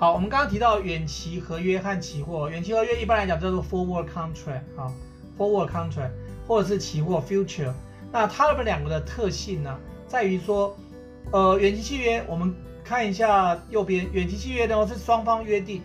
好，我们刚刚提到远期合约和期货，远期合约一般来讲叫做 forward contract 啊，forward contract 或者是期货 future。那它们两个的特性呢，在于说，呃，远期契约，我们看一下右边，远期契约呢是双方约定。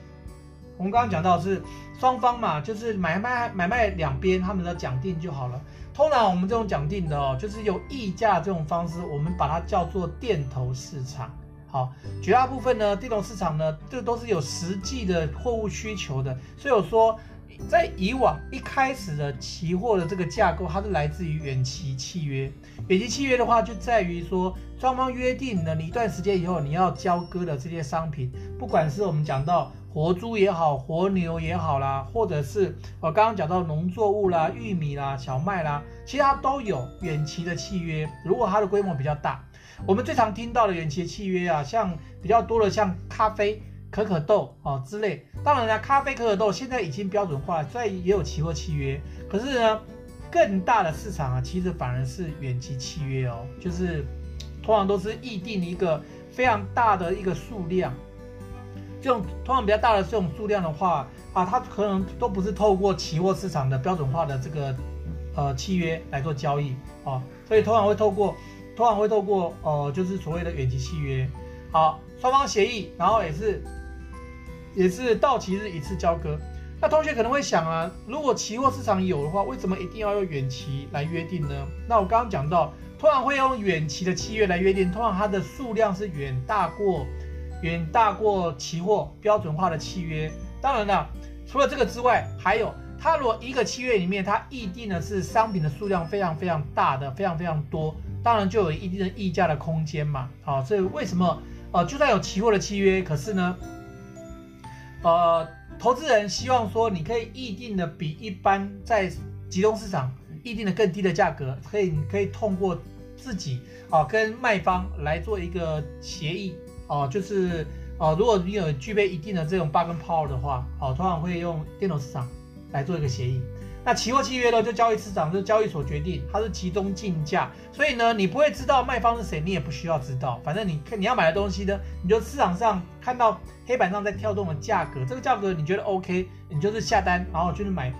我们刚刚讲到是双方嘛，就是买卖买卖两边他们的讲定就好了。通常我们这种讲定的哦，就是有议价这种方式，我们把它叫做电头市场。好，绝大部分呢，电头市场呢，这都是有实际的货物需求的。所以我说，在以往一开始的期货的这个架构，它是来自于远期契约。远期契约的话，就在于说双方约定了，你一段时间以后你要交割的这些商品，不管是我们讲到活猪也好，活牛也好啦，或者是我刚刚讲到农作物啦，玉米啦，小麦啦，其他都有远期的契约。如果它的规模比较大。我们最常听到的远期契约啊，像比较多的像咖啡、可可豆啊之类。当然了，咖啡、可可豆现在已经标准化，虽然也有期货契约，可是呢，更大的市场啊，其实反而是远期契约哦，就是通常都是议定一个非常大的一个数量。这种通常比较大的这种数量的话啊，它可能都不是透过期货市场的标准化的这个呃契约来做交易啊，所以通常会透过。通常会透过呃，就是所谓的远期契约，好，双方协议，然后也是也是到期日一次交割。那同学可能会想啊，如果期货市场有的话，为什么一定要用远期来约定呢？那我刚刚讲到，通常会用远期的契约来约定，通常它的数量是远大过远大过期货标准化的契约。当然了，除了这个之外，还有它如果一个契约里面它议定的是商品的数量非常非常大的，非常非常多。当然就有一定的溢价的空间嘛，好，所以为什么呃，就算有期货的契约，可是呢，呃，投资人希望说你可以议定的比一般在集中市场议定的更低的价格，可以你可以通过自己啊跟卖方来做一个协议哦，就是哦，如果你有具备一定的这种 bargain power 的话，哦，通常会用电脑市场来做一个协议。那期货契约呢，就交易市场，就交易所决定，它是集中竞价，所以呢，你不会知道卖方是谁，你也不需要知道，反正你看你要买的东西呢，你就市场上看到黑板上在跳动的价格，这个价格你觉得 OK，你就是下单，然后就是买，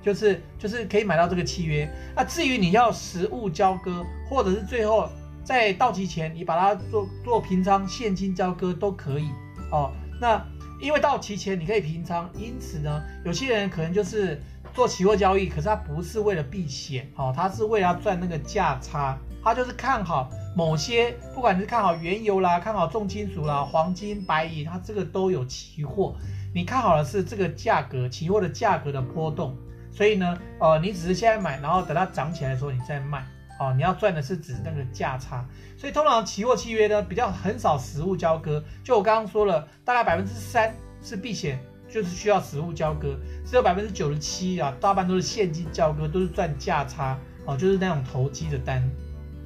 就是就是可以买到这个契约。那至于你要实物交割，或者是最后在到期前你把它做做平仓现金交割都可以哦。那因为到期前你可以平仓，因此呢，有些人可能就是。做期货交易，可是他不是为了避险，哦，他是为了要赚那个价差，他就是看好某些，不管是看好原油啦，看好重金属啦，黄金、白银，它这个都有期货，你看好的是这个价格，期货的价格的波动，所以呢，呃，你只是现在买，然后等它涨起来的时候你再卖，哦，你要赚的是指那个价差，所以通常期货契约呢比较很少实物交割，就我刚刚说了，大概百分之三是避险。就是需要实物交割，只有百分之九十七啊，大半都是现金交割，都是赚价差哦，就是那种投机的单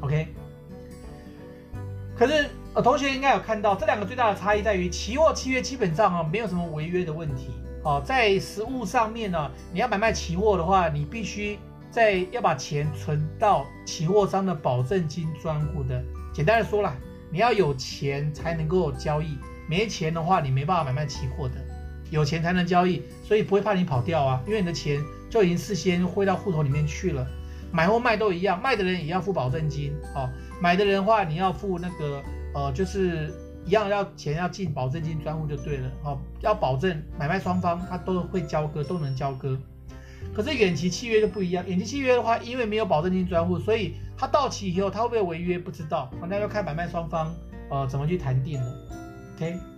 ，OK。可是呃，同学应该有看到这两个最大的差异在于，期货契约基本上啊没有什么违约的问题哦，在实物上面呢，你要买卖期货的话，你必须在要把钱存到期货商的保证金专户的。简单的说啦，你要有钱才能够交易，没钱的话你没办法买卖期货的。有钱才能交易，所以不会怕你跑掉啊，因为你的钱就已经事先汇到户头里面去了。买或卖都一样，卖的人也要付保证金哦。买的人的话，你要付那个呃，就是一样要钱要进保证金专户就对了哦，要保证买卖双方他都会交割，都能交割。可是远期契约就不一样，远期契约的话，因为没有保证金专户，所以它到期以后它会不会违约不知道，那要看买卖双方呃怎么去谈定了。OK。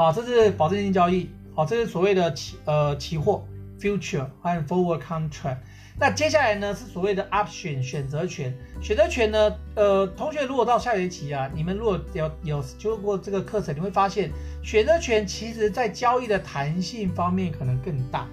好，这是保证金交易。好，这是所谓的期呃期货 future 和 forward contract。那接下来呢是所谓的 option 选择权。选择权呢，呃，同学如果到下学期啊，你们如果有有修过这个课程，你会发现选择权其实在交易的弹性方面可能更大。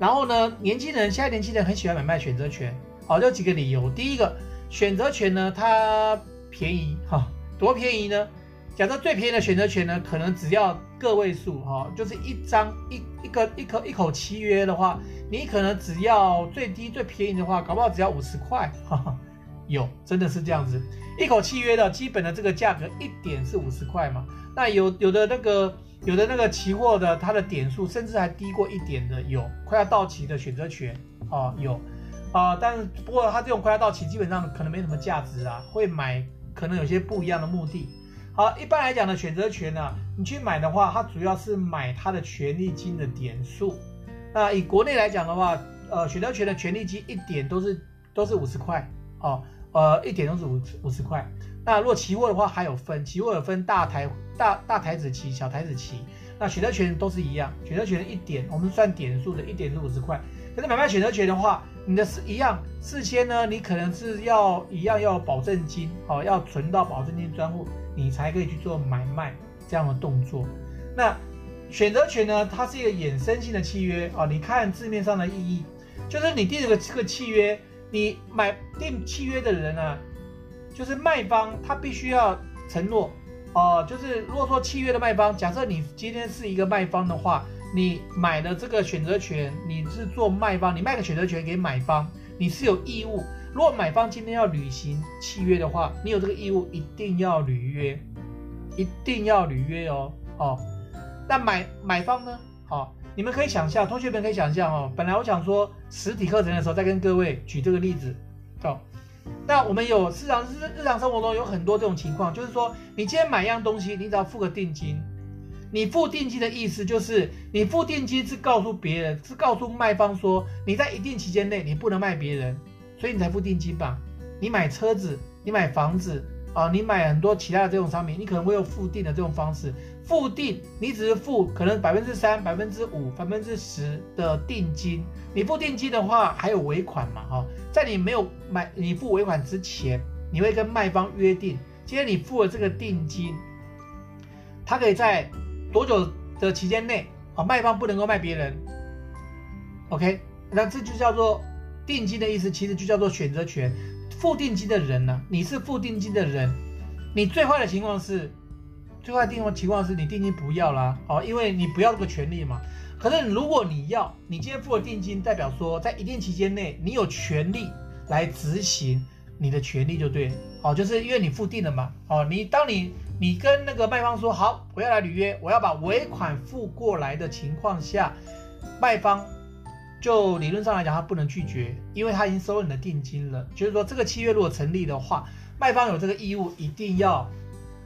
然后呢，年轻人现在年轻人很喜欢买卖选择权。好，有几个理由。第一个，选择权呢它便宜哈，多便宜呢？假设最便宜的选择权呢，可能只要个位数哈，就是一张一一个一口一口契约的话，你可能只要最低最便宜的话，搞不好只要五十块，哈哈，有真的是这样子，一口契约的基本的这个价格一点是五十块嘛，那有有的那个有的那个期货的它的点数甚至还低过一点的有，快要到期的选择权啊有。啊、但是不过它这种快要到期基本上可能没什么价值啊，会买可能有些不一样的目的。好，一般来讲的选择权呢、啊，你去买的话，它主要是买它的权利金的点数。那以国内来讲的话，呃，选择权的权利金一点都是都是五十块哦，呃，一点都是五五十块。那如果期货的话，还有分，期货有分大台大大台子期、小台子期。那选择权都是一样，选择权一点，我们算点数的，一点是五十块。可是买卖选择权的话，你的是一样，事先呢，你可能是要一样要保证金，哦，要存到保证金专户。你才可以去做买卖这样的动作。那选择权呢？它是一个衍生性的契约啊。你看字面上的意义，就是你订这个这个契约，你买订契约的人呢，就是卖方，他必须要承诺哦。就是如果说契约的卖方，假设你今天是一个卖方的话，你买的这个选择权，你是做卖方，你卖个选择权给买方，你是有义务。如果买方今天要履行契约的话，你有这个义务，一定要履约，一定要履约哦。哦，那买买方呢？好、哦，你们可以想象，同学们可以想象哦。本来我想说实体课程的时候再跟各位举这个例子。哦，那我们有市场日日常生活中有很多这种情况，就是说你今天买一样东西，你只要付个定金。你付定金的意思就是，你付定金是告诉别人，是告诉卖方说你在一定期间内你不能卖别人。所以你才付定金吧？你买车子，你买房子啊，你买很多其他的这种商品，你可能会有付定的这种方式。付定，你只是付可能百分之三、百分之五、百分之十的定金。你付定金的话，还有尾款嘛？哈，在你没有买、你付尾款之前，你会跟卖方约定，今天你付了这个定金，他可以在多久的期间内啊，卖方不能够卖别人。OK，那这就叫做。定金的意思其实就叫做选择权，付定金的人呢、你是付定金的人，你最坏的情况是，最坏的情况情况是你定金不要啦，哦，因为你不要这个权利嘛。可是如果你要，你今天付了定金，代表说在一定期间内，你有权利来执行你的权利就对，哦，就是因为你付定了嘛，哦，你当你你跟那个卖方说好，我要来履约，我要把尾款付过来的情况下，卖方。就理论上来讲，他不能拒绝，因为他已经收了你的定金了。就是说，这个契约如果成立的话，卖方有这个义务，一定要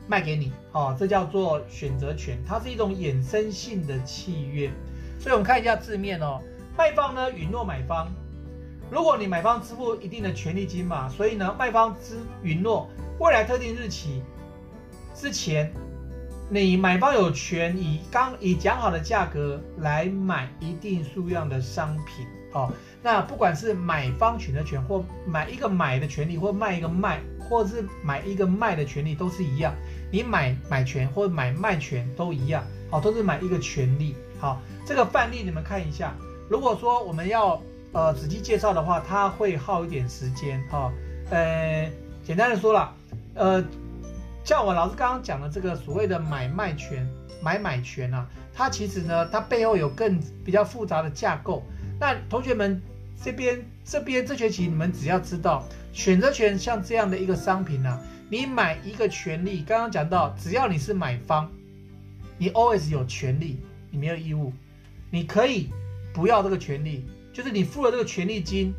卖给你。哦，这叫做选择权，它是一种衍生性的契约。所以我们看一下字面哦，卖方呢允诺买方，如果你买方支付一定的权利金嘛，所以呢，卖方支允诺未来特定日期之前。你买方有权以刚以讲好的价格来买一定数量的商品哦。那不管是买方选择权或买一个买的权利，或卖一个卖，或是买一个卖的权利，都是一样。你买买权或买卖权都一样，好，都是买一个权利。好，这个范例你们看一下。如果说我们要呃仔细介绍的话，它会耗一点时间哈。呃，简单的说了，呃。像我老师刚刚讲的这个所谓的买卖权、买买权啊，它其实呢，它背后有更比较复杂的架构。那同学们这边这边这学期你们只要知道选择权像这样的一个商品啊，你买一个权利，刚刚讲到，只要你是买方，你 always 有权利，你没有义务，你可以不要这个权利，就是你付了这个权利金，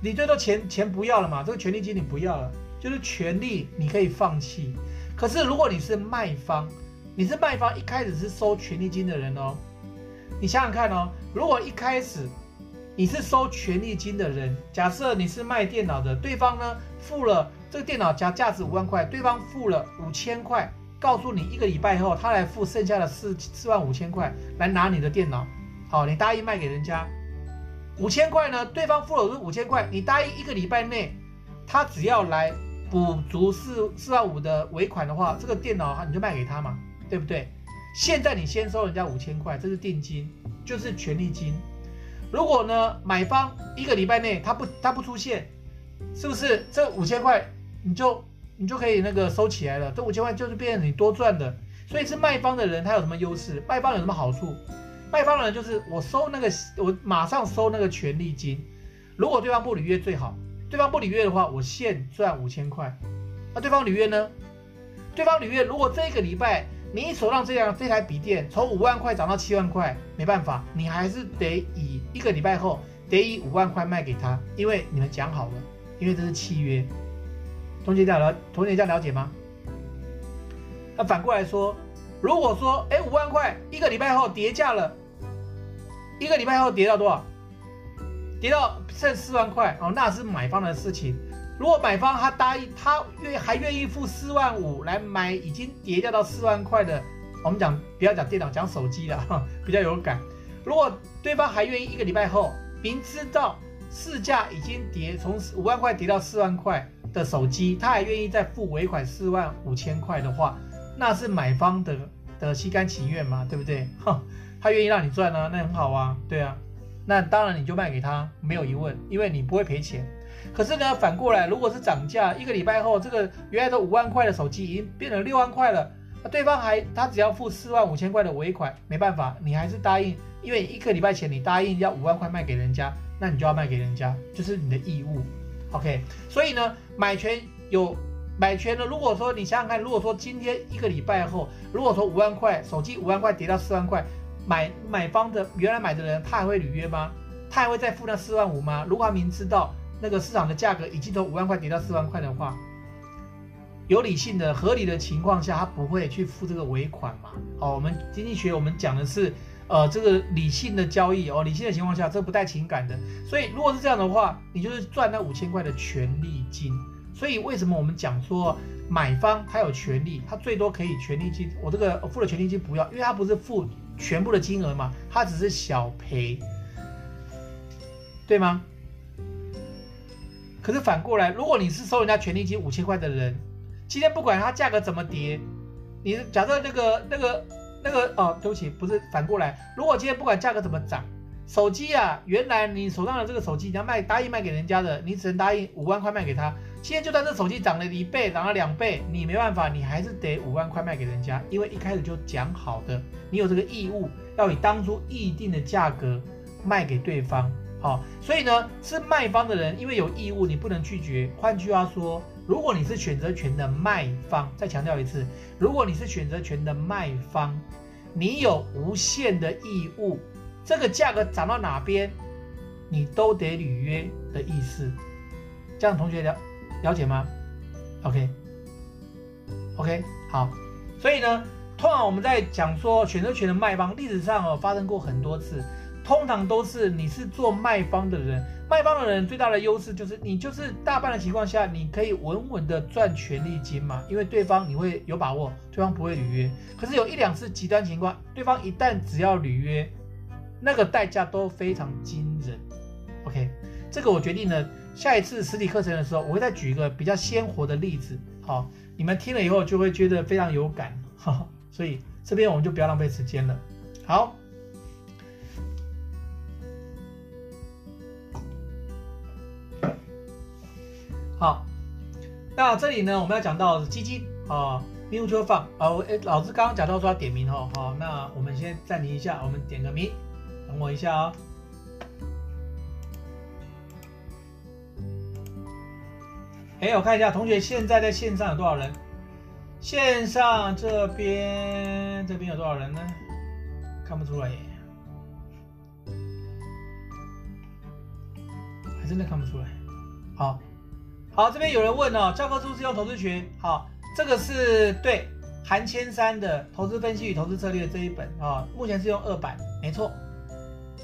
你最多钱钱不要了嘛，这个权利金你不要了，就是权利你可以放弃。可是，如果你是卖方，你是卖方，一开始是收权利金的人哦。你想想看哦，如果一开始你是收权利金的人，假设你是卖电脑的，对方呢付了这个电脑价价值五万块，对方付了五千块，告诉你一个礼拜以后他来付剩下的四四万五千块来拿你的电脑。好，你答应卖给人家五千块呢，对方付了五千块，你答应一个礼拜内他只要来。补足四四万五的尾款的话，这个电脑你就卖给他嘛，对不对？现在你先收人家五千块，这是定金，就是权利金。如果呢，买方一个礼拜内他不他不出现，是不是这五千块你就你就可以那个收起来了？这五千块就是变成你多赚的。所以是卖方的人他有什么优势？卖方有什么好处？卖方的人就是我收那个我马上收那个权利金，如果对方不履约最好。对方不履约的话，我现赚五千块。那对方履约呢？对方履约，如果这个礼拜你手上这样这台笔电从五万块涨到七万块，没办法，你还是得以一个礼拜后得以五万块卖给他，因为你们讲好了，因为这是契约。同学这样了，同学这样了解吗？那反过来说，如果说哎五万块一个礼拜后跌价了，一个礼拜后跌到多少？跌到剩四万块哦，那是买方的事情。如果买方他答应，他愿还愿意付四万五来买已经跌掉到四万块的，我们讲不要讲电脑，讲手机了，比较有感。如果对方还愿意一个礼拜后，明知道市价已经跌从五万块跌到四万块的手机，他还愿意再付尾款四万五千块的话，那是买方的的心甘情愿嘛，对不对？哼，他愿意让你赚呢，那很好啊，对啊，那当然你就卖给他，没有疑问，因为你不会赔钱。可是呢，反过来，如果是涨价，一个礼拜后，这个原来的五万块的手机已经变成六万块了，那对方还他只要付四万五千块的尾款，没办法，你还是答应，因为一个礼拜前你答应要五万块卖给人家，那你就要卖给人家，就是你的义务。OK，所以呢，买权有买权的，如果说你想想看，如果说今天一个礼拜后，如果说五万块手机五万块跌到四万块，买买方的原来买的人他还会履约吗？他还会再付那四万五吗？如果他明知道。那个市场的价格已经从五万块跌到四万块的话，有理性的、合理的情况下，他不会去付这个尾款嘛？好，我们经济学我们讲的是，呃，这个理性的交易哦，理性的情况下，这不带情感的。所以如果是这样的话，你就是赚那五千块的权利金。所以为什么我们讲说买方他有权利，他最多可以权利金，我这个付了权利金不要，因为他不是付全部的金额嘛，他只是小赔，对吗？可是反过来，如果你是收人家权利金五千块的人，今天不管它价格怎么跌，你假设那个那个那个哦，对不起，不是反过来。如果今天不管价格怎么涨，手机啊，原来你手上的这个手机你要卖，答应卖给人家的，你只能答应五万块卖给他。现在就算这手机涨了一倍，涨了两倍，你没办法，你还是得五万块卖给人家，因为一开始就讲好的，你有这个义务要以当初议定的价格卖给对方。好，所以呢，是卖方的人，因为有义务，你不能拒绝。换句话说，如果你是选择权的卖方，再强调一次，如果你是选择权的卖方，你有无限的义务，这个价格涨到哪边，你都得履约的意思。这样同学了了解吗？OK，OK，好。所以呢，通常我们在讲说选择权的卖方，历史上哦发生过很多次。通常都是你是做卖方的人，卖方的人最大的优势就是你就是大半的情况下，你可以稳稳的赚权利金嘛，因为对方你会有把握，对方不会履约。可是有一两次极端情况，对方一旦只要履约，那个代价都非常惊人。OK，这个我决定了，下一次实体课程的时候，我会再举一个比较鲜活的例子，好，你们听了以后就会觉得非常有感，哈哈，所以这边我们就不要浪费时间了，好。好，那这里呢，我们要讲到基金啊，mutual fund 啊，我诶，老师刚刚讲到说要点名哦，好，那我们先暂停一下，我们点个名，等我一下啊、哦。哎，我看一下同学现在在线上有多少人？线上这边这边有多少人呢？看不出来耶，还真的看不出来。好。好，这边有人问哦，教科书是用投资学，好，这个是对韩千山的投资分析与投资策略这一本啊、哦，目前是用二版，没错。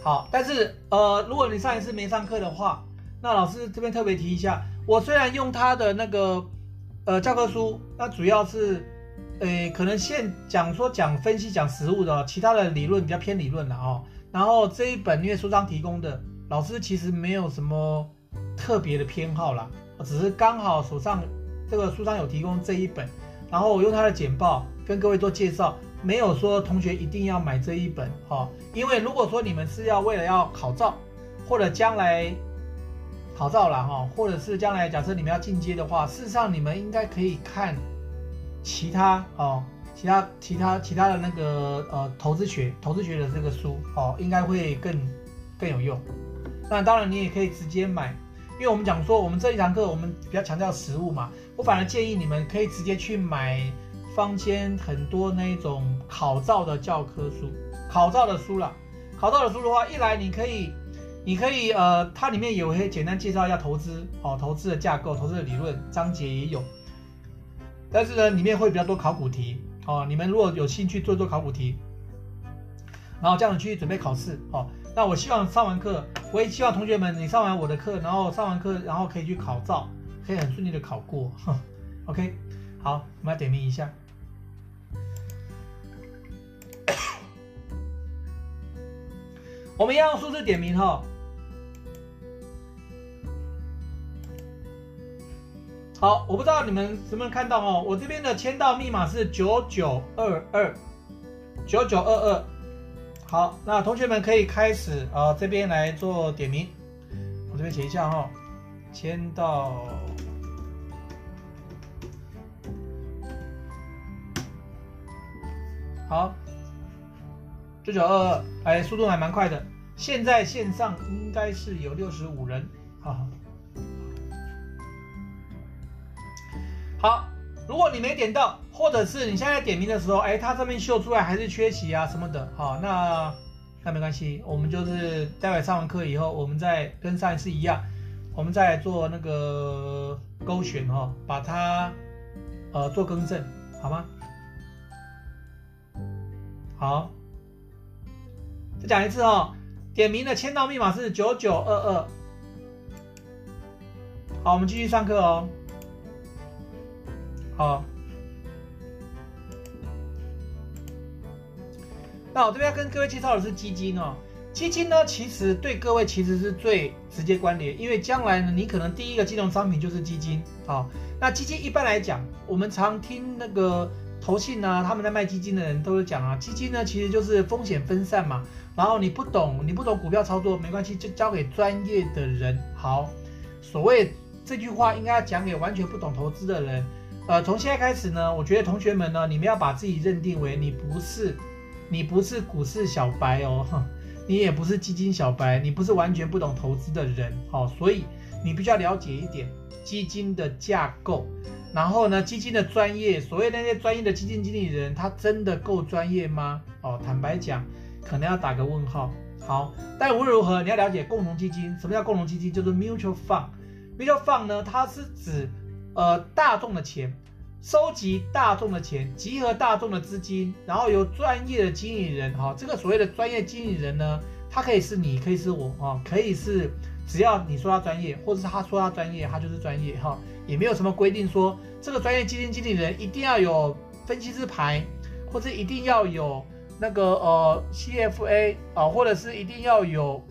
好，但是呃，如果你上一次没上课的话，那老师这边特别提一下，我虽然用他的那个呃教科书，那主要是呃可能现讲说讲分析讲实务的，其他的理论比较偏理论的哦。然后这一本因为书商提供的，老师其实没有什么特别的偏好啦。只是刚好手上这个书上有提供这一本，然后我用它的简报跟各位做介绍，没有说同学一定要买这一本哈，因为如果说你们是要为了要考照，或者将来考照了哈，或者是将来假设你们要进阶的话，事实上你们应该可以看其他哦，其他其他其他的那个呃投资学投资学的这个书哦，应该会更更有用。那当然你也可以直接买。因为我们讲说，我们这一堂课我们比较强调实务嘛，我反而建议你们可以直接去买坊间很多那种考照的教科书，考照的书啦。考照的书的话，一来你可以，你可以呃，它里面有一些简单介绍一下投资哦，投资的架构、投资的理论章节也有。但是呢，里面会比较多考古题哦。你们如果有兴趣做做考古题，然后这样子去准备考试哦。那我希望上完课，我也希望同学们你上完我的课，然后上完课，然后可以去考照，可以很顺利的考过。OK，好，我们来点名一下。我们要用数字点名哈。好，我不知道你们能不能看到哦。我这边的签到密码是九九二二，九九二二。好，那同学们可以开始啊，这边来做点名。我这边写一下哈，签到。好，九九二二，哎，速度还蛮快的。现在线上应该是有六十五人，好好。好，如果你没点到，或者是你现在点名的时候，哎，它上面秀出来还是缺席啊什么的，好，那那没关系，我们就是待会上完课以后，我们再跟上一次一样，我们再做那个勾选哈，把它呃做更正，好吗？好，再讲一次哦，点名的签到密码是九九二二。好，我们继续上课哦。好，那我这边要跟各位介绍的是基金哦。基金呢，其实对各位其实是最直接关联，因为将来呢，你可能第一个金融商品就是基金。好，那基金一般来讲，我们常听那个投信啊，他们在卖基金的人都是讲啊，基金呢其实就是风险分散嘛。然后你不懂，你不懂股票操作没关系，就交给专业的人。好，所谓这句话应该要讲给完全不懂投资的人。呃，从现在开始呢，我觉得同学们呢，你们要把自己认定为你不是，你不是股市小白哦，你也不是基金小白，你不是完全不懂投资的人，哦，所以你必须要了解一点基金的架构，然后呢，基金的专业，所谓那些专业的基金经理人，他真的够专业吗？哦，坦白讲，可能要打个问号。好，但无论如何，你要了解共同基金，什么叫共同基金？就是 mutual fund，mutual fund 呢，它是指。呃，大众的钱，收集大众的钱，集合大众的资金，然后由专业的经理人，哈、哦，这个所谓的专业经理人呢，他可以是你，可以是我，啊、哦，可以是只要你说他专业，或者是他说他专业，他就是专业，哈、哦，也没有什么规定说这个专业基金经理人一定要有分析师牌，或者一定要有那个呃 CFA 啊、哦，或者是一定要有，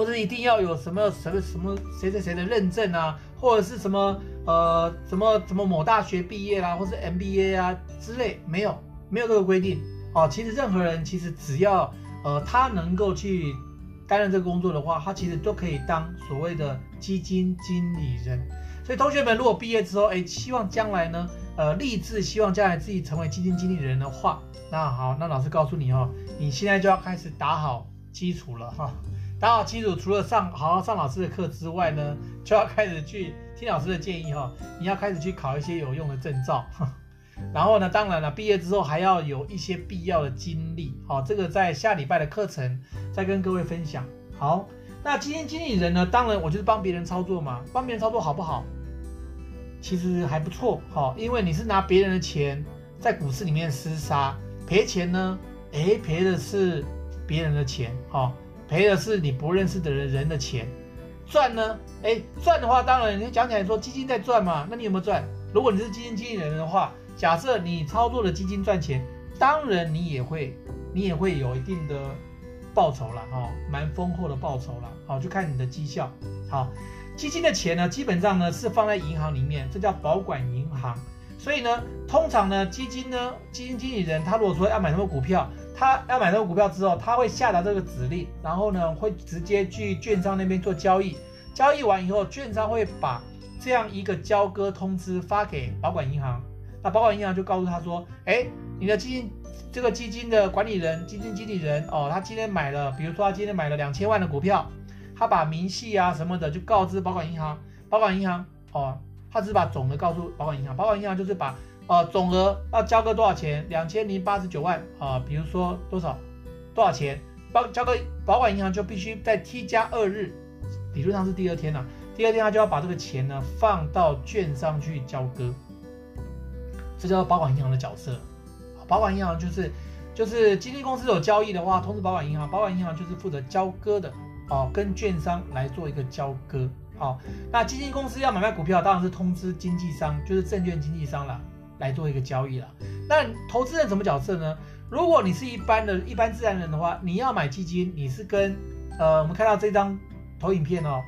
或者一定要有什么什么什么谁谁谁的认证啊。或者是什么呃什么什么某大学毕业啦，或是 MBA 啊之类，没有没有这个规定哦。其实任何人其实只要呃他能够去担任这个工作的话，他其实都可以当所谓的基金经理人。所以同学们如果毕业之后，哎，希望将来呢，呃，立志希望将来自己成为基金经理人的话，那好，那老师告诉你哦，你现在就要开始打好基础了哈。打好基础，除了上好好上老师的课之外呢，就要开始去听老师的建议哈。你要开始去考一些有用的证照，然后呢，当然了，毕业之后还要有一些必要的经历。好，这个在下礼拜的课程再跟各位分享。好，那基金经理人呢，当然我就是帮别人操作嘛，帮别人操作好不好？其实还不错，好，因为你是拿别人的钱在股市里面厮杀，赔钱呢，诶，赔的是别人的钱，好。赔的是你不认识的人人的钱，赚呢？哎，赚的话，当然你讲起来说基金在赚嘛，那你有没有赚？如果你是基金经理人的话，假设你操作的基金赚钱，当然你也会，你也会有一定的报酬了，哈，蛮丰厚的报酬了，好，就看你的绩效。好，基金的钱呢，基本上呢是放在银行里面，这叫保管银行。所以呢，通常呢，基金呢，基金经理人他如果说要买什么股票。他要买这个股票之后，他会下达这个指令，然后呢，会直接去券商那边做交易。交易完以后，券商会把这样一个交割通知发给保管银行。那保管银行就告诉他说：“哎，你的基金这个基金的管理人、基金经理人哦，他今天买了，比如说他今天买了两千万的股票，他把明细啊什么的就告知保管银行。保管银行哦，他只把总的告诉保管银行。保管银行就是把啊，总额要交个多少钱？两千零八十九万啊，比如说多少多少钱？包交个保管银行就必须在 T 加二日，理论上是第二天了，第二天他就要把这个钱呢放到券商去交割，这叫做保管银行的角色。保管银行就是就是基金公司有交易的话，通知保管银行，保管银行就是负责交割的哦，跟券商来做一个交割。好，那基金公司要买卖股票，当然是通知经纪商，就是证券经纪商了，来做一个交易了。那投资人什么角色呢？如果你是一般的一般自然人的话，你要买基金，你是跟呃，我们看到这张投影片哦，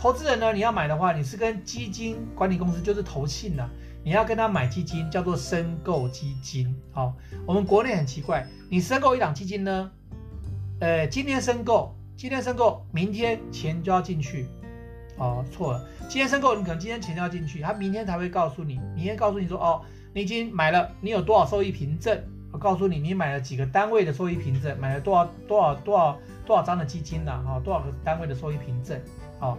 投资人呢，你要买的话，你是跟基金管理公司，就是投信呐，你要跟他买基金，叫做申购基金。好，我们国内很奇怪，你申购一档基金呢，呃，今天申购，今天申购，明天钱就要进去。哦，错了，今天申购，你可能今天钱要进去，他明天才会告诉你，明天告诉你说，哦，你已经买了，你有多少收益凭证？我告诉你，你买了几个单位的收益凭证，买了多少多少多少多少张的基金呢？哈，多少个单位的收益凭证？好，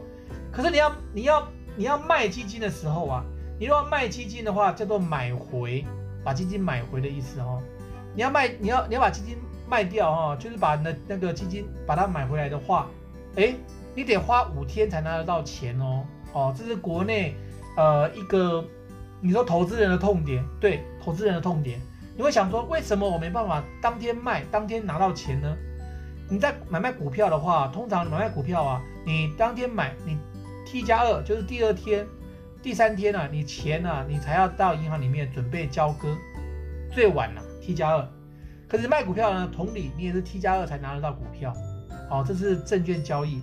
可是你要你要你要卖基金的时候啊，你如果要卖基金的话，叫做买回，把基金买回的意思哦。你要卖，你要你要把基金卖掉哦，就是把那那个基金把它买回来的话，诶。你得花五天才拿得到钱哦，哦，这是国内呃一个你说投资人的痛点，对，投资人的痛点，你会想说，为什么我没办法当天卖，当天拿到钱呢？你在买卖股票的话，通常买卖股票啊，你当天买，你 T 加二就是第二天、第三天啊，你钱啊，你才要到银行里面准备交割，最晚了 T 加二，可是卖股票呢，同理，你也是 T 加二才拿得到股票，哦，这是证券交易。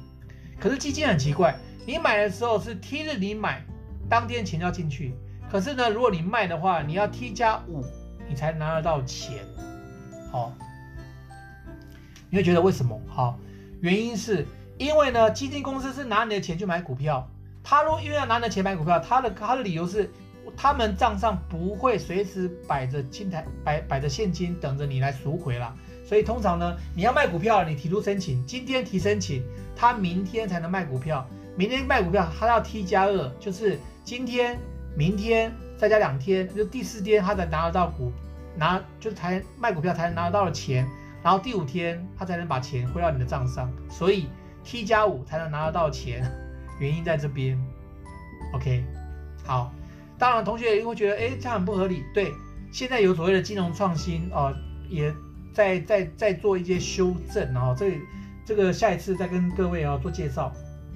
可是基金很奇怪，你买的时候是 T 日你买，当天钱要进去。可是呢，如果你卖的话，你要 T 加五，你才拿得到钱。好、哦，你会觉得为什么？好，原因是因为呢，基金公司是拿你的钱去买股票。他如果因为要拿你的钱买股票，他的他的理由是，他们账上不会随时摆着金台摆摆着现金等着你来赎回了。所以通常呢，你要卖股票，你提出申请，今天提申请，他明天才能卖股票。明天卖股票，他要 T 加二，就是今天、明天再加两天，就第四天他才拿得到股，拿就才卖股票才能拿得到的钱。然后第五天他才能把钱汇到你的账上。所以 T 加五才能拿得到钱，原因在这边。OK，好。当然同学也会觉得，哎，这样很不合理。对，现在有所谓的金融创新哦，也。再再再做一些修正，然后这这个下一次再跟各位啊做介绍。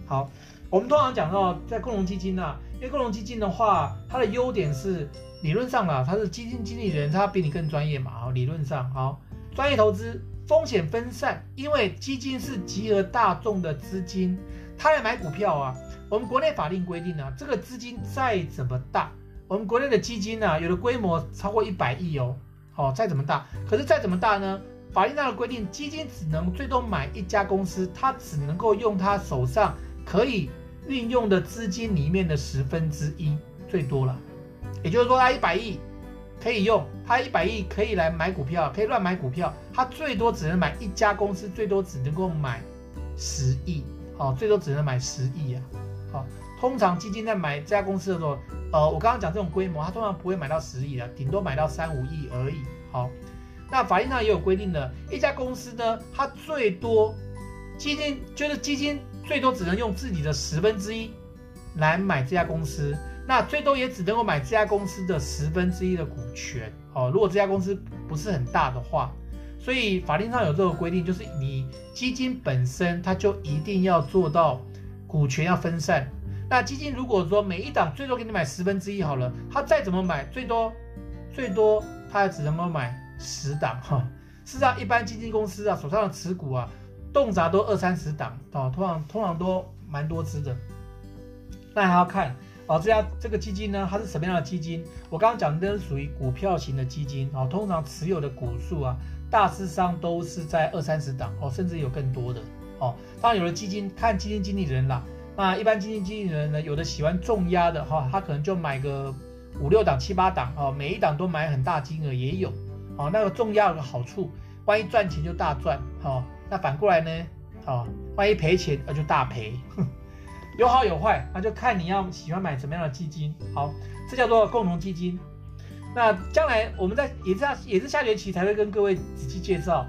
好，我们通常讲到在共同基金啊，因为共同基金的话，它的优点是理论上啊，它是基金经理人，他比你更专业嘛。好，理论上好，专业投资，风险分散，因为基金是集合大众的资金，他来买股票啊。我们国内法令规定呢，这个资金再怎么大，我们国内的基金呢，有的规模超过一百亿哦。哦，再怎么大，可是再怎么大呢？法律上的规定，基金只能最多买一家公司，它只能够用它手上可以运用的资金里面的十分之一，最多了。也就是说，它一百亿可以用，它一百亿可以来买股票，可以乱买股票，它最多只能买一家公司，最多只能够买十亿。哦，最多只能买十亿啊。好、哦，通常基金在买这家公司的时候。呃，我刚刚讲这种规模，它通常不会买到十亿的，顶多买到三五亿而已。好，那法律上也有规定的，一家公司呢，它最多基金就是基金最多只能用自己的十分之一来买这家公司，那最多也只能够买这家公司的十分之一的股权。哦，如果这家公司不是很大的话，所以法律上有这个规定，就是你基金本身它就一定要做到股权要分散。那基金如果说每一档最多给你买十分之一好了，他再怎么买，最多最多他也只能够买十档哈。事实上，一般基金公司啊手上的持股啊，动辄都二三十档啊，通常通常都蛮多只的。那还要看哦，这家这个基金呢，它是什么样的基金？我刚刚讲的都是属于股票型的基金啊，通常持有的股数啊，大致上都是在二三十档哦，甚至有更多的哦。当然，有的基金看基金经理人啦。那一般基金经理人呢，有的喜欢重压的哈，他可能就买个五六档、七八档哦，每一档都买很大金额也有哦。那个重压有个好处，万一赚钱就大赚哦。那反过来呢，哦，万一赔钱那就大赔，有好有坏，那就看你要喜欢买什么样的基金。好，这叫做共同基金。那将来我们在也是下也是下学期才会跟各位仔细介绍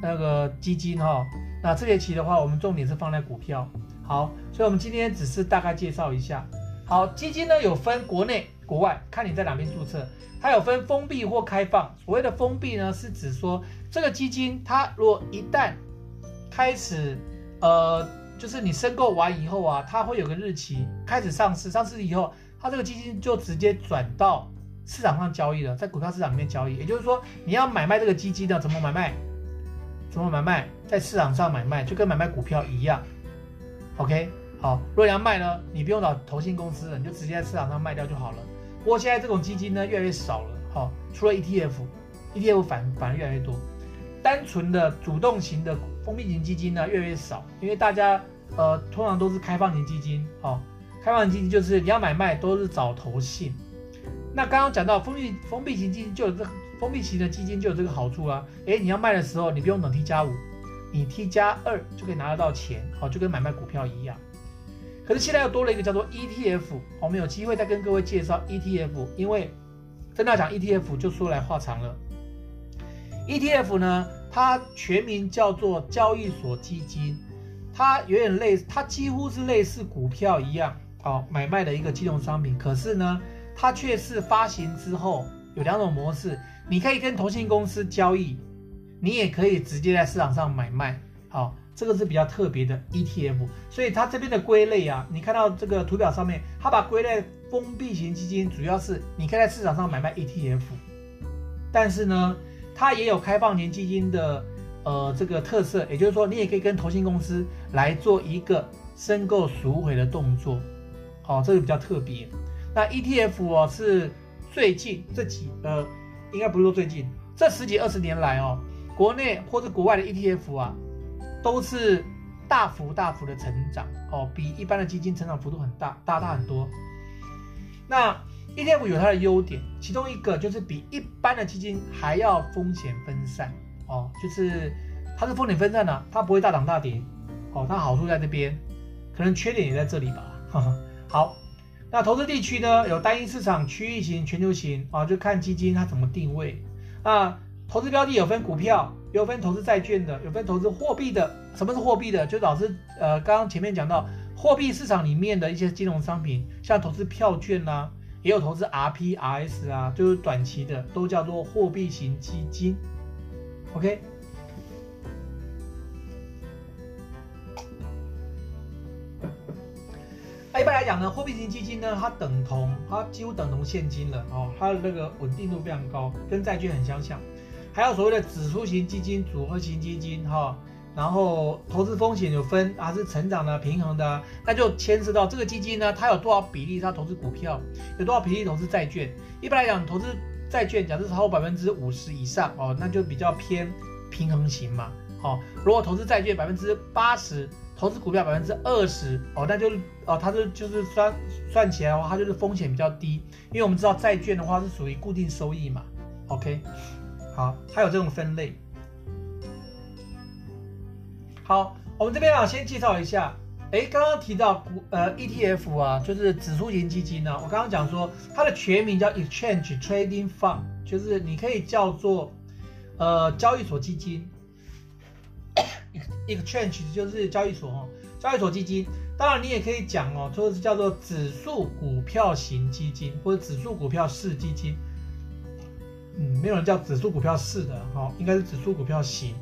那个基金哈、那这学期的话，我们重点是放在股票。好，所以我们今天只是大概介绍一下。好，基金呢有分国内、国外，看你在哪边注册。它有分封闭或开放。所谓的封闭呢，是指说这个基金它如果一旦开始，呃，就是你申购完以后啊，它会有个日期开始上市。上市以后，它这个基金就直接转到市场上交易了，在股票市场里面交易。也就是说，你要买卖这个基金的，怎么买卖？怎么买卖？在市场上买卖，就跟买卖股票一样。OK，好，如果你要卖呢，你不用找投信公司了，你就直接在市场上卖掉就好了。不过现在这种基金呢越来越少了，哈，除了 ETF，ETF 反反而越来越多。单纯的主动型的封闭型基金呢越来越少，因为大家呃通常都是开放型基金，哦，开放型基金就是你要买卖都是找投信。那刚刚讲到封闭封闭型基金就有这封闭型的基金就有这个好处啊，诶，你要卖的时候你不用等 T 加五，你 T 加二就可以拿得到钱，好，就跟买卖股票一样。可是现在又多了一个叫做 ETF，我们有机会再跟各位介绍 ETF，因为真的要讲 ETF 就说来话长了。ETF 呢，它全名叫做交易所基金，它有点类，它几乎是类似股票一样，哦，买卖的一个金融商品。可是呢，它却是发行之后有两种模式，你可以跟投信公司交易，你也可以直接在市场上买卖，好。这个是比较特别的 ETF，所以它这边的归类啊，你看到这个图表上面，它把归类封闭型基金，主要是你可以在市场上买卖 ETF，但是呢，它也有开放型基金的呃这个特色，也就是说，你也可以跟投信公司来做一个申购赎回的动作，好、这个比较特别。那 ETF 哦是最近这几呃，应该不是说最近这十几二十年来哦，国内或者国外的 ETF 啊。都是大幅大幅的成长哦，比一般的基金成长幅度很大，大大很多。那 ETF 有它的优点，其中一个就是比一般的基金还要风险分散哦，就是它是风险分散的，它不会大涨大跌哦，它好处在这边，可能缺点也在这里吧。呵呵好，那投资地区呢，有单一市场、区域型、全球型啊，就看基金它怎么定位。那投资标的有分股票。有分投资债券的，有分投资货币的。什么是货币的？就老师呃，刚刚前面讲到货币市场里面的一些金融商品，像投资票券啊，也有投资 RP、RS 啊，就是短期的，都叫做货币型基金。OK。那一般来讲呢，货币型基金呢，它等同，它几乎等同现金了哦，它的那个稳定度非常高，跟债券很相像。还有所谓的指数型基金、组合型基金，哈，然后投资风险有分，还是成长的、平衡的，那就牵涉到这个基金呢，它有多少比例它投资股票，有多少比例投资债券。一般来讲，投资债券假设超过百分之五十以上哦，那就比较偏平衡型嘛，好。如果投资债券百分之八十，投资股票百分之二十，哦，那就哦，它是就是算算起来的话，它就是风险比较低，因为我们知道债券的话是属于固定收益嘛，OK。好，还有这种分类。好，我们这边啊，先介绍一下。诶，刚刚提到股呃 ETF 啊，就是指数型基金呢、我刚刚讲说它的全名叫 Exchange Trading Fund，就是你可以叫做呃交易所基金。Exchange 就是交易所哦，交易所基金。当然你也可以讲哦，说是叫做指数股票型基金或者指数股票式基金。嗯，没有人叫指数股票式的哈，应该是指数股票型，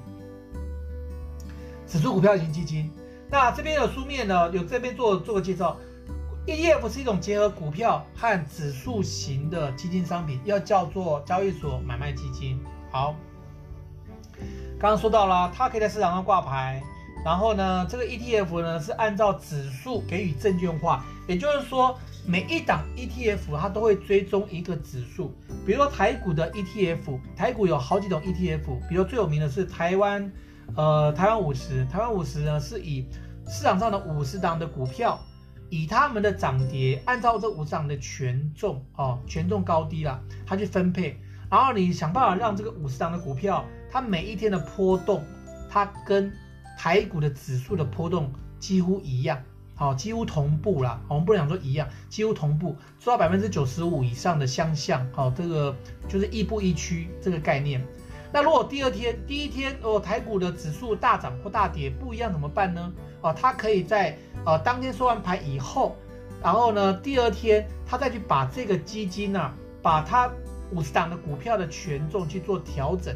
指数股票型基金。那这边的书面呢，有这边做做个介绍，ETF 是一种结合股票和指数型的基金商品，要叫做交易所买卖基金。好，刚刚说到了，它可以在市场上挂牌，然后呢，这个 ETF 呢是按照指数给予证券化，也就是说。每一档 ETF 它都会追踪一个指数，比如说台股的 ETF，台股有好几种 ETF，比如最有名的是台湾，呃，台湾五十，台湾五十呢是以市场上的五十档的股票，以他们的涨跌，按照这五十档的权重哦，权重高低啦，它去分配，然后你想办法让这个五十档的股票，它每一天的波动，它跟台股的指数的波动几乎一样。哦，几乎同步啦。我们不能讲说一样，几乎同步，做到百分之九十五以上的相像。好，这个就是亦步亦趋这个概念。那如果第二天、第一天哦，台股的指数大涨或大跌不一样怎么办呢？哦，它可以在呃当天收完盘以后，然后呢第二天它再去把这个基金啊，把它五十档的股票的权重去做调整，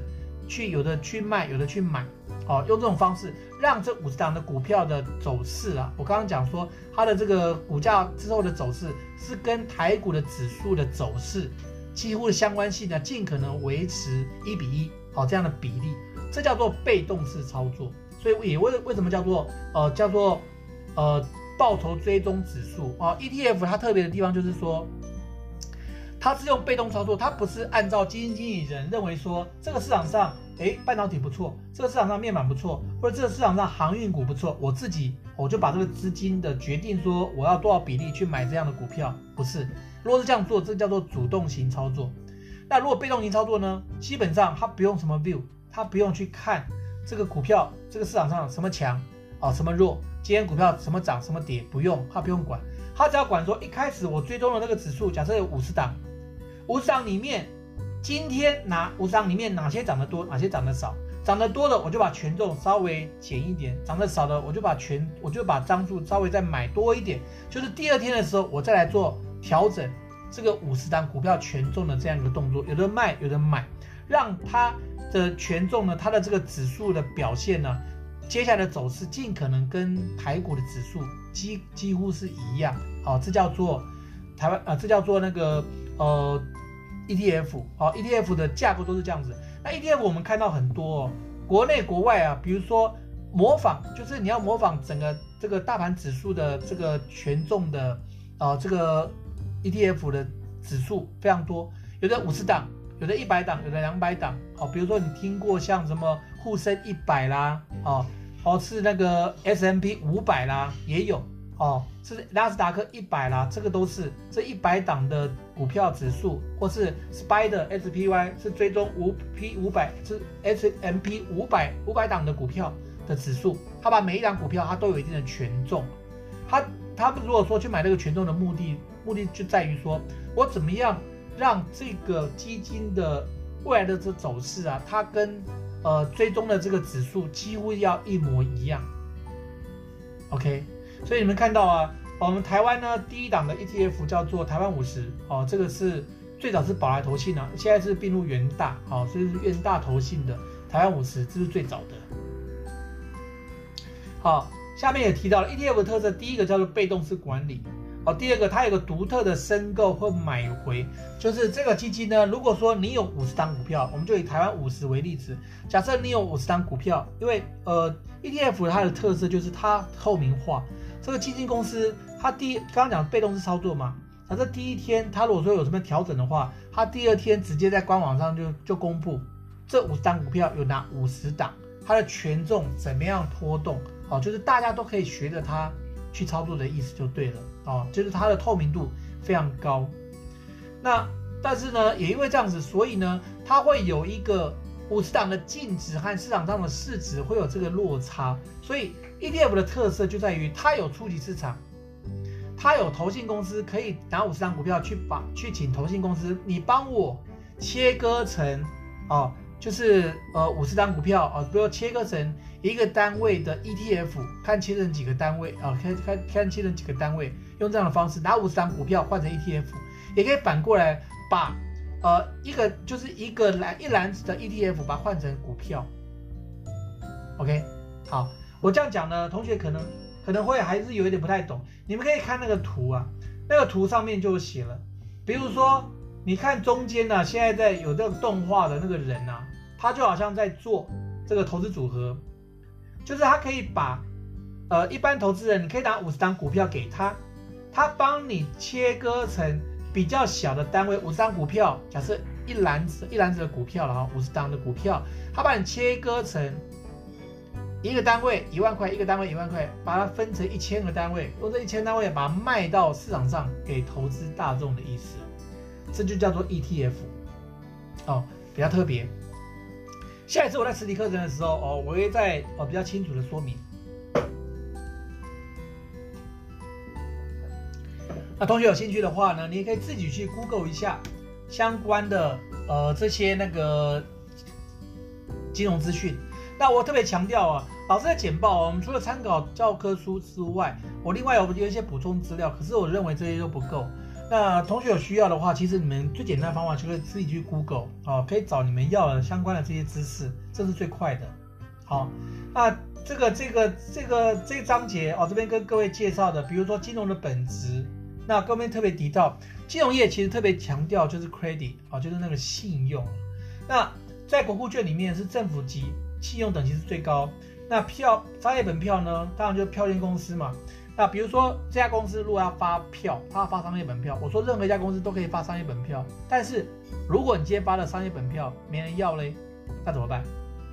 去有的去卖，有的去买。哦，用这种方式让这五十档的股票的走势啊，我刚刚讲说它的这个股价之后的走势是跟台股的指数的走势几乎的相关性呢，尽可能维持一比一，好，这样的比例，这叫做被动式操作。所以也为为什么叫做呃叫做呃报酬追踪指数啊？ETF 它特别的地方就是说，它是用被动操作，它不是按照基金经理人认为说这个市场上。哎，半导体不错，这个市场上面板不错，或者这个市场上航运股不错，我自己我就把这个资金的决定说我要多少比例去买这样的股票，不是。如果是这样做，这叫做主动型操作。那如果被动型操作呢？基本上它不用什么 view，它不用去看这个股票这个市场上什么强啊什么弱，今天股票什么涨什么跌，不用，它不用管，它只要管说一开始我追踪的那个指数，假设有五十档，五十档里面。今天哪五档里面哪些涨得多，哪些涨得少？涨得多的我就把权重稍微减一点，涨得少的我就把权我就把张数稍微再买多一点。就是第二天的时候，我再来做调整这个五十档股票权重的这样一个动作，有的卖，有的买，让它的权重呢，它的这个指数的表现呢，接下来的走势尽可能跟台股的指数几几乎是一样。好，这叫做台湾啊、呃，这叫做那个呃。ETF 啊，ETF 的架构都是这样子。那 ETF 我们看到很多哦，国内国外啊，比如说模仿，就是你要模仿整个这个大盘指数的这个权重的呃这个 ETF 的指数非常多，有的五十档，有的一百档，有的两百档。哦，比如说你听过像什么沪深一百啦，哦，哦是那个 S M P 五百啦，也有。哦，是纳斯达克一百啦，这个都是这一百档的股票指数，或是 Spider SPY 是追踪五 P 五百是 S&P 五百五百档的股票的指数，它把每一档股票它都有一定的权重，它它如果说去买这个权重的目的，目的就在于说我怎么样让这个基金的未来的这走势啊，它跟呃追踪的这个指数几乎要一模一样，OK。所以你们看到啊，我们台湾呢第一档的 ETF 叫做台湾五十哦，这个是最早是宝来投信呢、啊，现在是并入元大哦，所以是元大投信的台湾五十，这是最早的。好，下面也提到了 ETF 的特色，第一个叫做被动式管理哦，第二个它有个独特的申购或买回，就是这个基金呢，如果说你有五十档股票，我们就以台湾五十为例子，假设你有五十档股票，因为呃 ETF 它的特色就是它透明化。这个基金公司，它第刚刚讲被动式操作嘛，它这第一天它如果说有什么调整的话，它第二天直接在官网上就就公布这五十档股票有哪五十档，它的权重怎么样波动，哦，就是大家都可以学着它去操作的意思就对了，哦，就是它的透明度非常高。那但是呢，也因为这样子，所以呢，它会有一个五十档的净值和市场上的市值会有这个落差，所以。ETF 的特色就在于它有初级市场，它有投信公司可以拿五十张股票去把去请投信公司，你帮我切割成哦，就是呃五十张股票哦，不要切割成一个单位的 ETF，看切成几个单位啊，看看看切成几个单位，用这样的方式拿五十张股票换成 ETF，也可以反过来把呃一个就是一个篮一篮子的 ETF 把它换成股票，OK，好。我这样讲呢，同学可能可能会还是有一点不太懂。你们可以看那个图啊，那个图上面就写了，比如说你看中间呢、啊，现在在有这个动画的那个人啊，他就好像在做这个投资组合，就是他可以把呃一般投资人，你可以拿五十张股票给他，他帮你切割成比较小的单位，五十张股票，假设一篮子一篮子的股票了哈，五十张的股票，他把你切割成。一个单位一万块，一个单位一万块，把它分成一千个单位，用这一千单位把它卖到市场上给投资大众的意思，这就叫做 ETF，哦，比较特别。下一次我在实体课程的时候，哦，我会再哦比较清楚的说明。那同学有兴趣的话呢，你也可以自己去 Google 一下相关的呃这些那个金融资讯。那我特别强调啊，老师的简报，我们除了参考教科书之外，我另外有有一些补充资料，可是我认为这些都不够。那同学有需要的话，其实你们最简单的方法就是自己去 Google 啊，可以找你们要的相关的这些知识，这是最快的。好，那这个这个这个这章节哦，这边跟各位介绍的，比如说金融的本质，那各位特别提到，金融业其实特别强调就是 credit 啊，就是那个信用。那在国库券里面是政府级。信用等级是最高，那票商业本票呢？当然就是票券公司嘛。那比如说这家公司如果要发票，他要发商业本票，我说任何一家公司都可以发商业本票。但是如果你今天发了商业本票没人要嘞，那怎么办？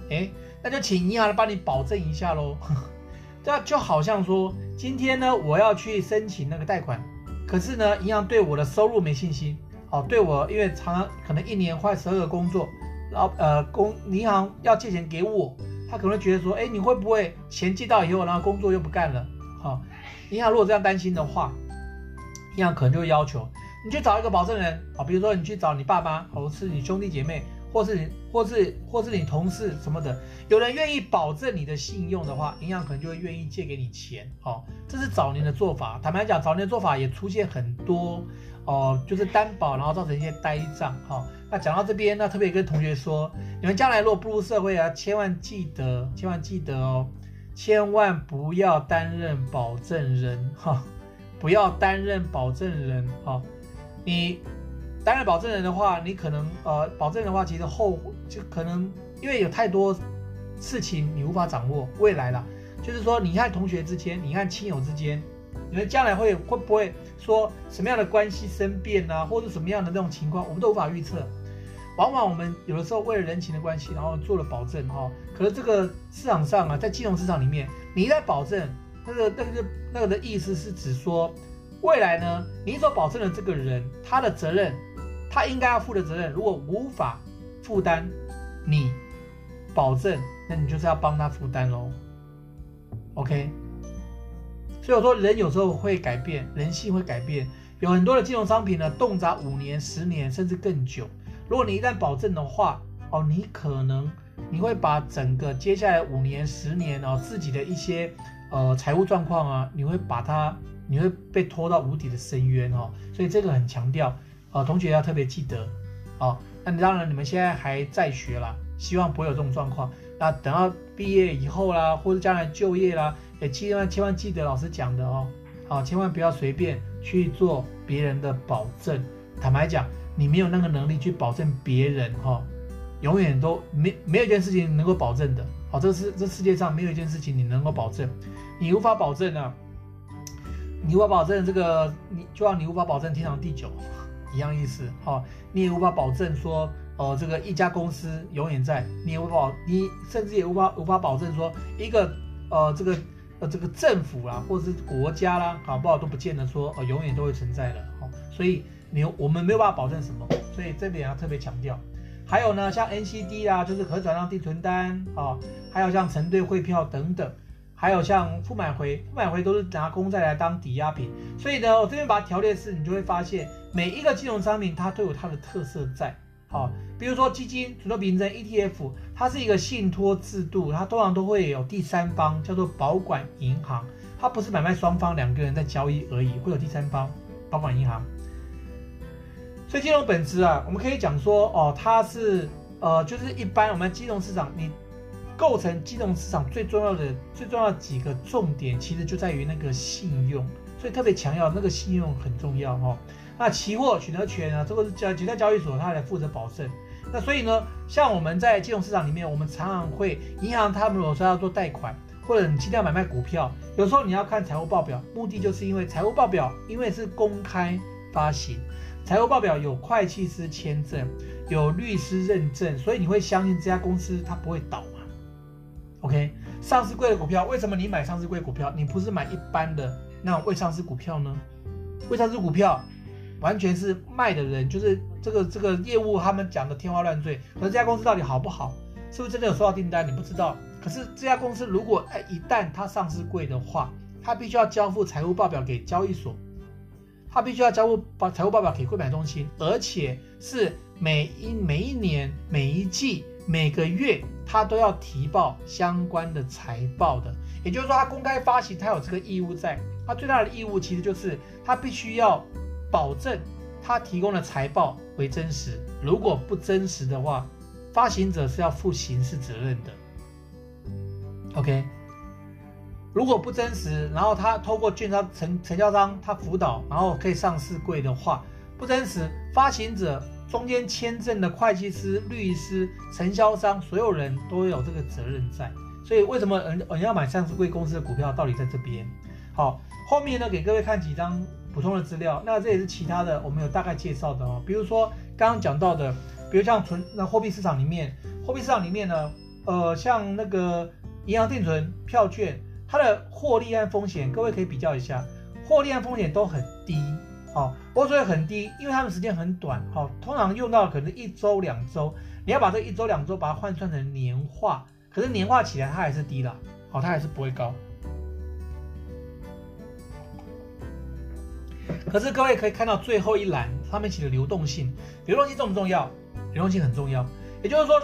诶，那就请银行来帮你保证一下喽。这就好像说，今天呢我要去申请那个贷款，可是呢银行对我的收入没信心，哦，对我因为常常可能一年换十二个工作。老呃，公银行要借钱给我，他可能会觉得说，哎，你会不会钱借到以后，然后工作又不干了？好，银行如果这样担心的话，银行可能就会要求你去找一个保证人啊，比如说你去找你爸妈，或是你兄弟姐妹，或是你，或是或是你同事什么的，有人愿意保证你的信用的话，银行可能就会愿意借给你钱。哦，这是早年的做法。坦白讲，早年的做法也出现很多哦，就是担保，然后造成一些呆账。好。那讲到这边，那特别跟同学说，你们将来如果步入社会啊，千万记得，千万记得哦，千万不要担任保证人哈，不要担任保证人哈。你担任保证人的话，你可能呃，保证人的话，其实后就可能因为有太多事情你无法掌握未来了，就是说，你和同学之间，你和亲友之间。你们将来会会不会说什么样的关系生变啊，或者什么样的那种情况，我们都无法预测。往往我们有的时候为了人情的关系，然后做了保证哈。可是这个市场上啊，在金融市场里面，你在保证那个那个那个的意思是指说，未来呢，你所保证的这个人他的责任，他应该要负的责任，如果无法负担，你保证，那你就是要帮他负担喽。OK。所以我说，人有时候会改变，人性会改变。有很多的金融商品呢，动辄五年、十年甚至更久。如果你一旦保证的话，哦，你可能你会把整个接下来五年、十年哦自己的一些呃财务状况啊，你会把它，你会被拖到无底的深渊哦。所以这个很强调，哦，同学要特别记得。哦，那当然你们现在还在学啦，希望不会有这种状况。那等到毕业以后啦，或者将来就业啦。也千万千万记得老师讲的哦，好，千万不要随便去做别人的保证。坦白讲，你没有那个能力去保证别人哈，永远都没没有一件事情能够保证的。好，这是这世界上没有一件事情你能够保证，你无法保证啊，你无法保证这个，你就像你无法保证天长地久一样意思。好，你也无法保证说，呃，这个一家公司永远在，你也无法，你甚至也无法无法保证说一个呃这个。呃这个政府啦，或者是国家啦，搞不好都不见得说呃永远都会存在的，哦，所以你我们没有办法保证什么，所以这点要特别强调。还有呢，像 NCD 啊，就是可转让定存单啊，还有像承兑汇票等等，还有像复买回，复买回都是拿公债来当抵押品。所以呢，我这边把它条列式，你就会发现每一个金融商品它都有它的特色在。好，比如说基金、主动凭证、ETF，它是一个信托制度，它通常都会有第三方，叫做保管银行，它不是买卖双方两个人在交易而已，会有第三方保管银行。所以金融本质啊，我们可以讲说，哦，它是呃，就是一般我们金融市场，你构成金融市场最重要的、最重要的几个重点，其实就在于那个信用，所以特别强调那个信用很重要哈。那期货选择权呢？这个是交几在交易所，它来负责保证。那所以呢，像我们在金融市场里面，我们常常会银行他们如果说要做贷款，或者你今天要买卖股票，有时候你要看财务报表，目的就是因为财务报表因为是公开发行，财务报表有会计师签证，有律师认证，所以你会相信这家公司它不会倒？OK，上市贵的股票，为什么你买上市贵股票，你不是买一般的那种未上市股票呢？未上市股票。完全是卖的人，就是这个这个业务，他们讲的天花乱坠。可是这家公司到底好不好？是不是真的有收到订单？你不知道。可是这家公司如果哎一旦它上市贵的话，它必须要交付财务报表给交易所，它必须要交付把财务报表给购买中心，而且是每一每一年、每一季、每个月，他都要提报相关的财报的。也就是说，他公开发行，他有这个义务在。他最大的义务其实就是他必须要保证他提供的财报为真实。如果不真实的话，发行者是要负刑事责任的。OK，如果不真实，然后他透过券商成成交商他辅导，然后可以上市柜的话，不真实，发行者中间签证的会计师、律师、承销商，所有人都有这个责任在。所以为什么人人要买上市贵公司的股票？道理在这边。好，后面呢，给各位看几张补充的资料。那这也是其他的，我们有大概介绍的哦。比如说刚刚讲到的，比如像存那货币市场里面，货币市场里面呢，呃，像那个。银行定存、票券，它的获利和风险，各位可以比较一下，获利和风险都很低，好，我说很低，因为他们时间很短，好，通常用到可能一周、两周，你要把这一周、两周把它换算成年化，可是年化起来它还是低的，好，它还是不会高。可是各位可以看到最后一栏上面写的流动性，流动性重不重要？流动性很重要，也就是说。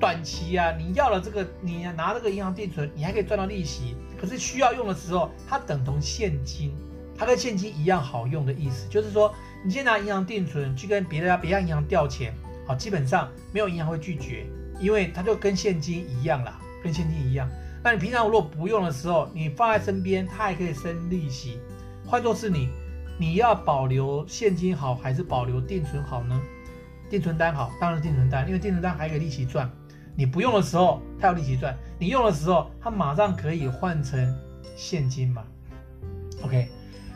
短期啊，你要了这个，你拿这个银行定存，你还可以赚到利息。可是需要用的时候，它等同现金，它跟现金一样好用的意思，就是说，你先拿银行定存去跟别的家别家银行调钱，好，基本上没有银行会拒绝，因为它就跟现金一样啦，跟现金一样。那你平常如果不用的时候，你放在身边，它还可以生利息。换作是你，你要保留现金好，还是保留定存好呢？定存单好，当然是定存单，因为定存单还可以利息赚。你不用的时候，它有利息赚；你用的时候，它马上可以换成现金嘛。OK，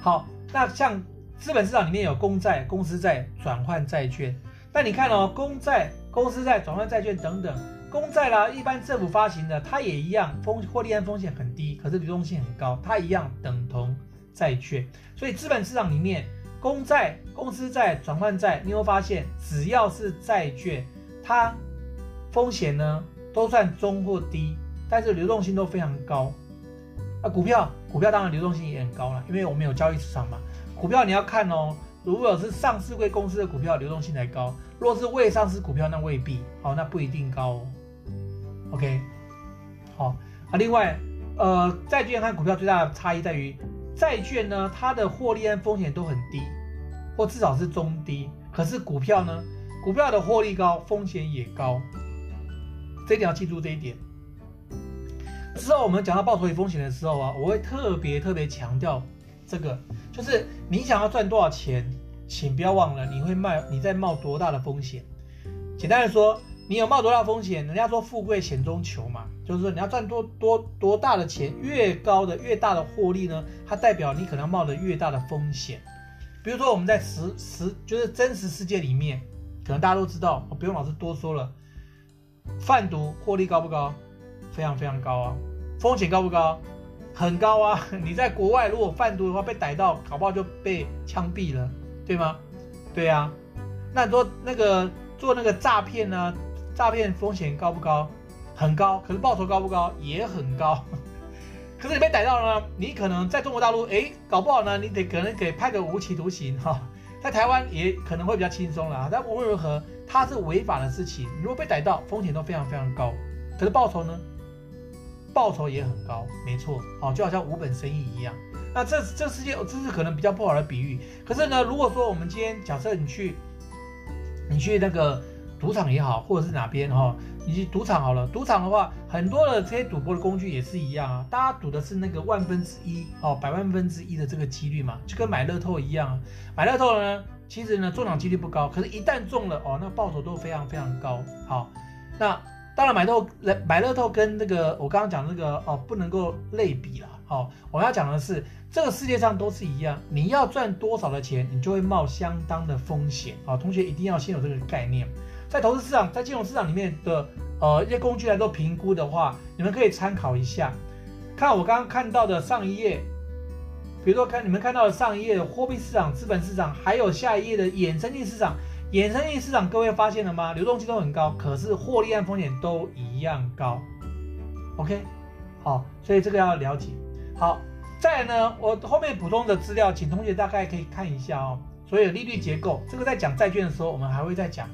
好，那像资本市场里面有公债、公司债、转换债券。那你看哦，公债、公司债、转换债券等等，公债啦，一般政府发行的，它也一样，风获利和风险很低，可是流动性很高，它一样等同债券。所以资本市场里面，公债、公司债、转换债，你会发现，只要是债券，它。风险呢都算中或低，但是流动性都非常高。股票股票当然流动性也很高了，因为我们有交易市场嘛。股票你要看哦，如果是上市贵公司的股票，流动性才高；若是未上市股票，那未必。好，那不一定高哦。OK，好啊。另外，呃，债券和股票最大的差异在于，债券呢它的获利和风险都很低，或至少是中低。可是股票呢，股票的获利高，风险也高。这一定要记住这一点。之后我们讲到报酬与风险的时候啊，我会特别特别强调这个，就是你想要赚多少钱，请不要忘了你会卖，你在冒多大的风险。简单的说，你有冒多大风险？人家说富贵险中求嘛，就是说你要赚多多多大的钱，越高的越大的获利呢，它代表你可能冒的越大的风险。比如说我们在实实就是真实世界里面，可能大家都知道，我不用老师多说了。贩毒获利高不高？非常非常高啊！风险高不高？很高啊！你在国外如果贩毒的话被逮到，搞不好就被枪毙了，对吗？对啊。那说那个做那个诈骗呢？诈骗风险高不高？很高。可是报酬高不高？也很高。可是你被逮到了呢？你可能在中国大陆，哎，搞不好呢，你得可能给判个无期徒刑哈。在台湾也可能会比较轻松啦。但无论如何。它是违法的事情，如果被逮到，风险都非常非常高。可是报酬呢？报酬也很高，没错，哦，就好像无本生意一样。那这这世界，这是可能比较不好的比喻。可是呢，如果说我们今天假设你去，你去那个赌场也好，或者是哪边哈，你去赌场好了。赌场的话，很多的这些赌博的工具也是一样啊。大家赌的是那个万分之一哦，百万分之一的这个几率嘛，就跟买乐透一样啊。买乐透呢？其实呢，中奖几率不高，可是，一旦中了哦，那报酬都非常非常高。好，那当然买透买乐透跟那个我刚刚讲那个哦，不能够类比了。好，我要讲的是，这个世界上都是一样，你要赚多少的钱，你就会冒相当的风险。好，同学一定要先有这个概念。在投资市场，在金融市场里面的呃一些工具来做评估的话，你们可以参考一下，看我刚刚看到的上一页。比如说，看你们看到的上一页的货币市场、资本市场，还有下一页的衍生性市场。衍生性市场，各位发现了吗？流动性都很高，可是获利和风险都一样高。OK，好，所以这个要了解。好，再来呢，我后面补充的资料，请同学大概可以看一下哦。所以利率结构这个在讲债券的时候，我们还会再讲。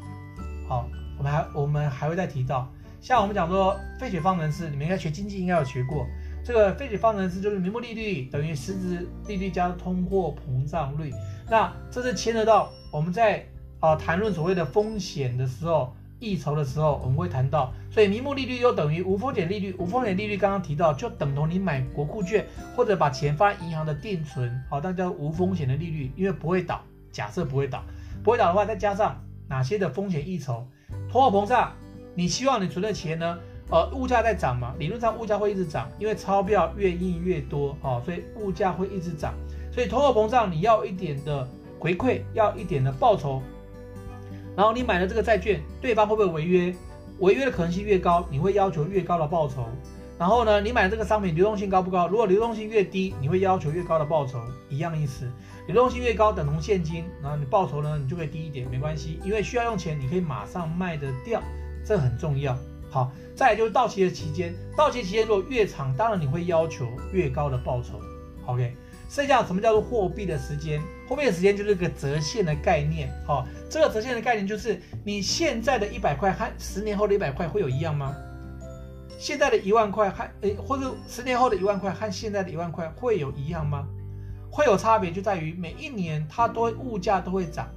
好，我们还我们还会再提到，像我们讲说费雪方程式，你们应该学经济应该有学过。这个费雪方程式就是名目利率等于实质利率加通货膨胀率。那这是牵扯到我们在啊谈论所谓的风险的时候，溢酬的时候，我们会谈到。所以名目利率又等于无风险利率。无风险利率刚刚提到，就等同你买国库券或者把钱放在银行的定存，好，那叫无风险的利率，因为不会倒。假设不会倒，不会倒的话，再加上哪些的风险溢酬，通货膨胀，你希望你存的钱呢？呃，物价在涨嘛，理论上物价会一直涨，因为钞票越印越多，哦，所以物价会一直涨。所以通货膨胀你要一点的回馈，要一点的报酬。然后你买了这个债券，对方会不会违约？违约的可能性越高，你会要求越高的报酬。然后呢，你买的这个商品流动性高不高？如果流动性越低，你会要求越高的报酬，一样意思。流动性越高，等同现金，然后你报酬呢，你就会低一点，没关系，因为需要用钱，你可以马上卖得掉，这很重要。好，再就是到期的期间，到期期间如果越长，当然你会要求越高的报酬。OK，剩下什么叫做货币的时间？货币的时间就是个折现的概念。好，这个折现的概念就是你现在的一百块和十年后的一百块会有一样吗？现在的一万块和诶，或者十年后的一万块和现在的一万块会有一样吗？会有差别，就在于每一年它都物价都会涨。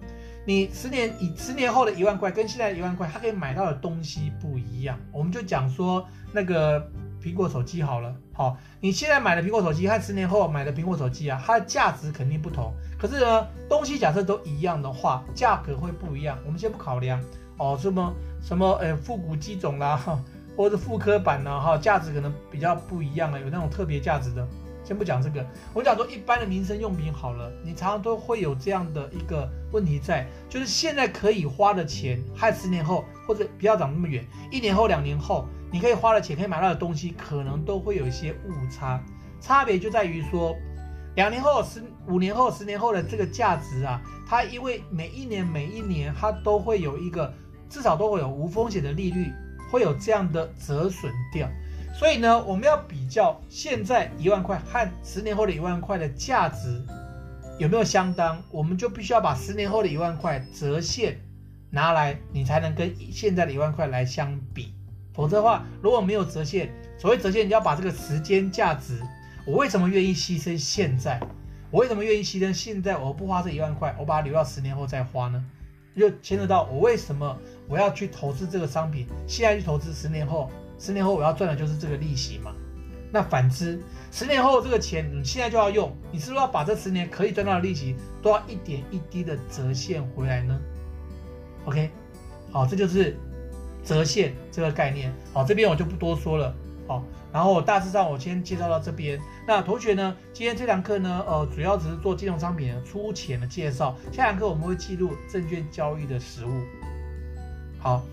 你十年以十年后的一万块跟现在的一万块，它可以买到的东西不一样。我们就讲说那个苹果手机好了，好，你现在买的苹果手机和十年后买的苹果手机啊，它的价值肯定不同。可是呢，东西假设都一样的话，价格会不一样。我们先不考量哦，什么什么呃复古机种啦，或者复刻版呢，哈，价值可能比较不一样啊，有那种特别价值的。先不讲这个，我讲说一般的民生用品好了，你常常都会有这样的一个问题在，就是现在可以花的钱，和十年后或者不要讲那么远，一年后、两年后，你可以花的钱，可以买到的东西，可能都会有一些误差。差别就在于说，两年后、十五年后、十年后的这个价值啊，它因为每一年、每一年它都会有一个，至少都会有无风险的利率，会有这样的折损掉。所以呢，我们要比较现在一万块和十年后的一万块的价值有没有相当，我们就必须要把十年后的一万块折现拿来，你才能跟现在的一万块来相比。否则的话，如果没有折现，所谓折现，你要把这个时间价值，我为什么愿意牺牲现在？我为什么愿意牺牲现在？我不花这一万块，我把它留到十年后再花呢？就牵扯到我为什么我要去投资这个商品，现在去投资，十年后。十年后我要赚的就是这个利息嘛？那反之，十年后这个钱你现在就要用，你是不是要把这十年可以赚到的利息都要一点一滴的折现回来呢？OK，好，这就是折现这个概念，好，这边我就不多说了。好，然后大致上我先介绍到这边。那同学呢？今天这堂课呢，呃，主要只是做金融商品的粗浅的介绍。下堂课我们会记录证券交易的实物。好。